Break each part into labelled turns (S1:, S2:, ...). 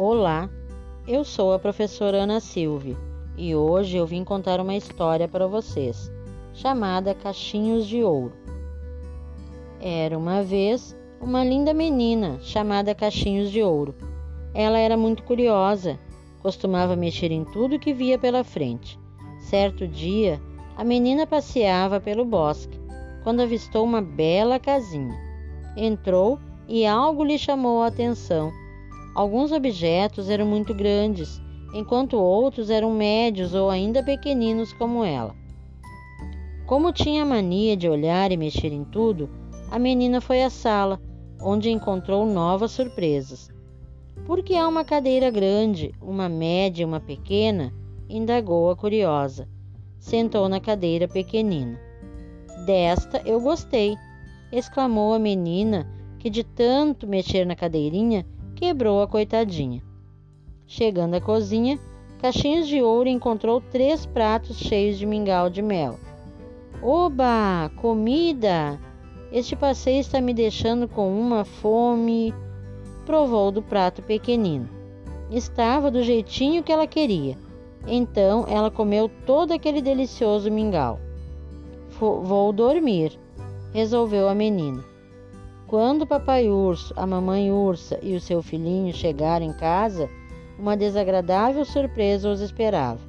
S1: Olá, eu sou a professora Ana Silva e hoje eu vim contar uma história para vocês, chamada Cachinhos de Ouro. Era uma vez uma linda menina chamada Cachinhos de Ouro. Ela era muito curiosa, costumava mexer em tudo que via pela frente. Certo dia, a menina passeava pelo bosque quando avistou uma bela casinha. Entrou e algo lhe chamou a atenção. Alguns objetos eram muito grandes, enquanto outros eram médios ou ainda pequeninos como ela. Como tinha mania de olhar e mexer em tudo, a menina foi à sala, onde encontrou novas surpresas. Por que há uma cadeira grande, uma média e uma pequena? indagou a curiosa. Sentou na cadeira pequenina. Desta eu gostei, exclamou a menina, que de tanto mexer na cadeirinha quebrou a coitadinha. Chegando à cozinha, Caixinhos de Ouro encontrou três pratos cheios de mingau de mel. Oba! Comida! Este passeio está me deixando com uma fome. Provou do prato pequenino. Estava do jeitinho que ela queria. Então ela comeu todo aquele delicioso mingau. Vou dormir, resolveu a menina. Quando o papai urso, a mamãe ursa e o seu filhinho chegaram em casa, uma desagradável surpresa os esperava.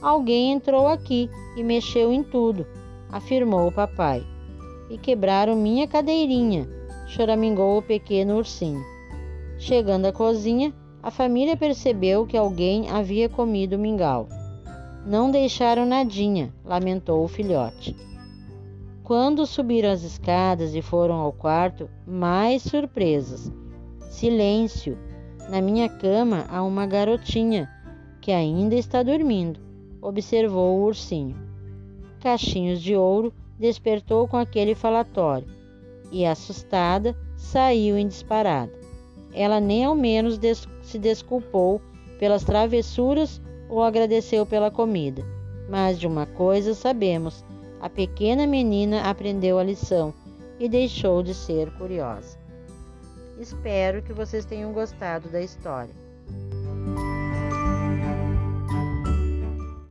S1: Alguém entrou aqui e mexeu em tudo, afirmou o papai. E quebraram minha cadeirinha, choramingou o pequeno ursinho. Chegando à cozinha, a família percebeu que alguém havia comido o mingau. Não deixaram nadinha, lamentou o filhote. Quando subiram as escadas e foram ao quarto, mais surpresas. Silêncio. Na minha cama há uma garotinha que ainda está dormindo, observou o ursinho. Cachinhos de Ouro despertou com aquele falatório e, assustada, saiu em disparada. Ela nem ao menos des se desculpou pelas travessuras ou agradeceu pela comida. Mas de uma coisa sabemos: a pequena menina aprendeu a lição e deixou de ser curiosa. Espero que vocês tenham gostado da história.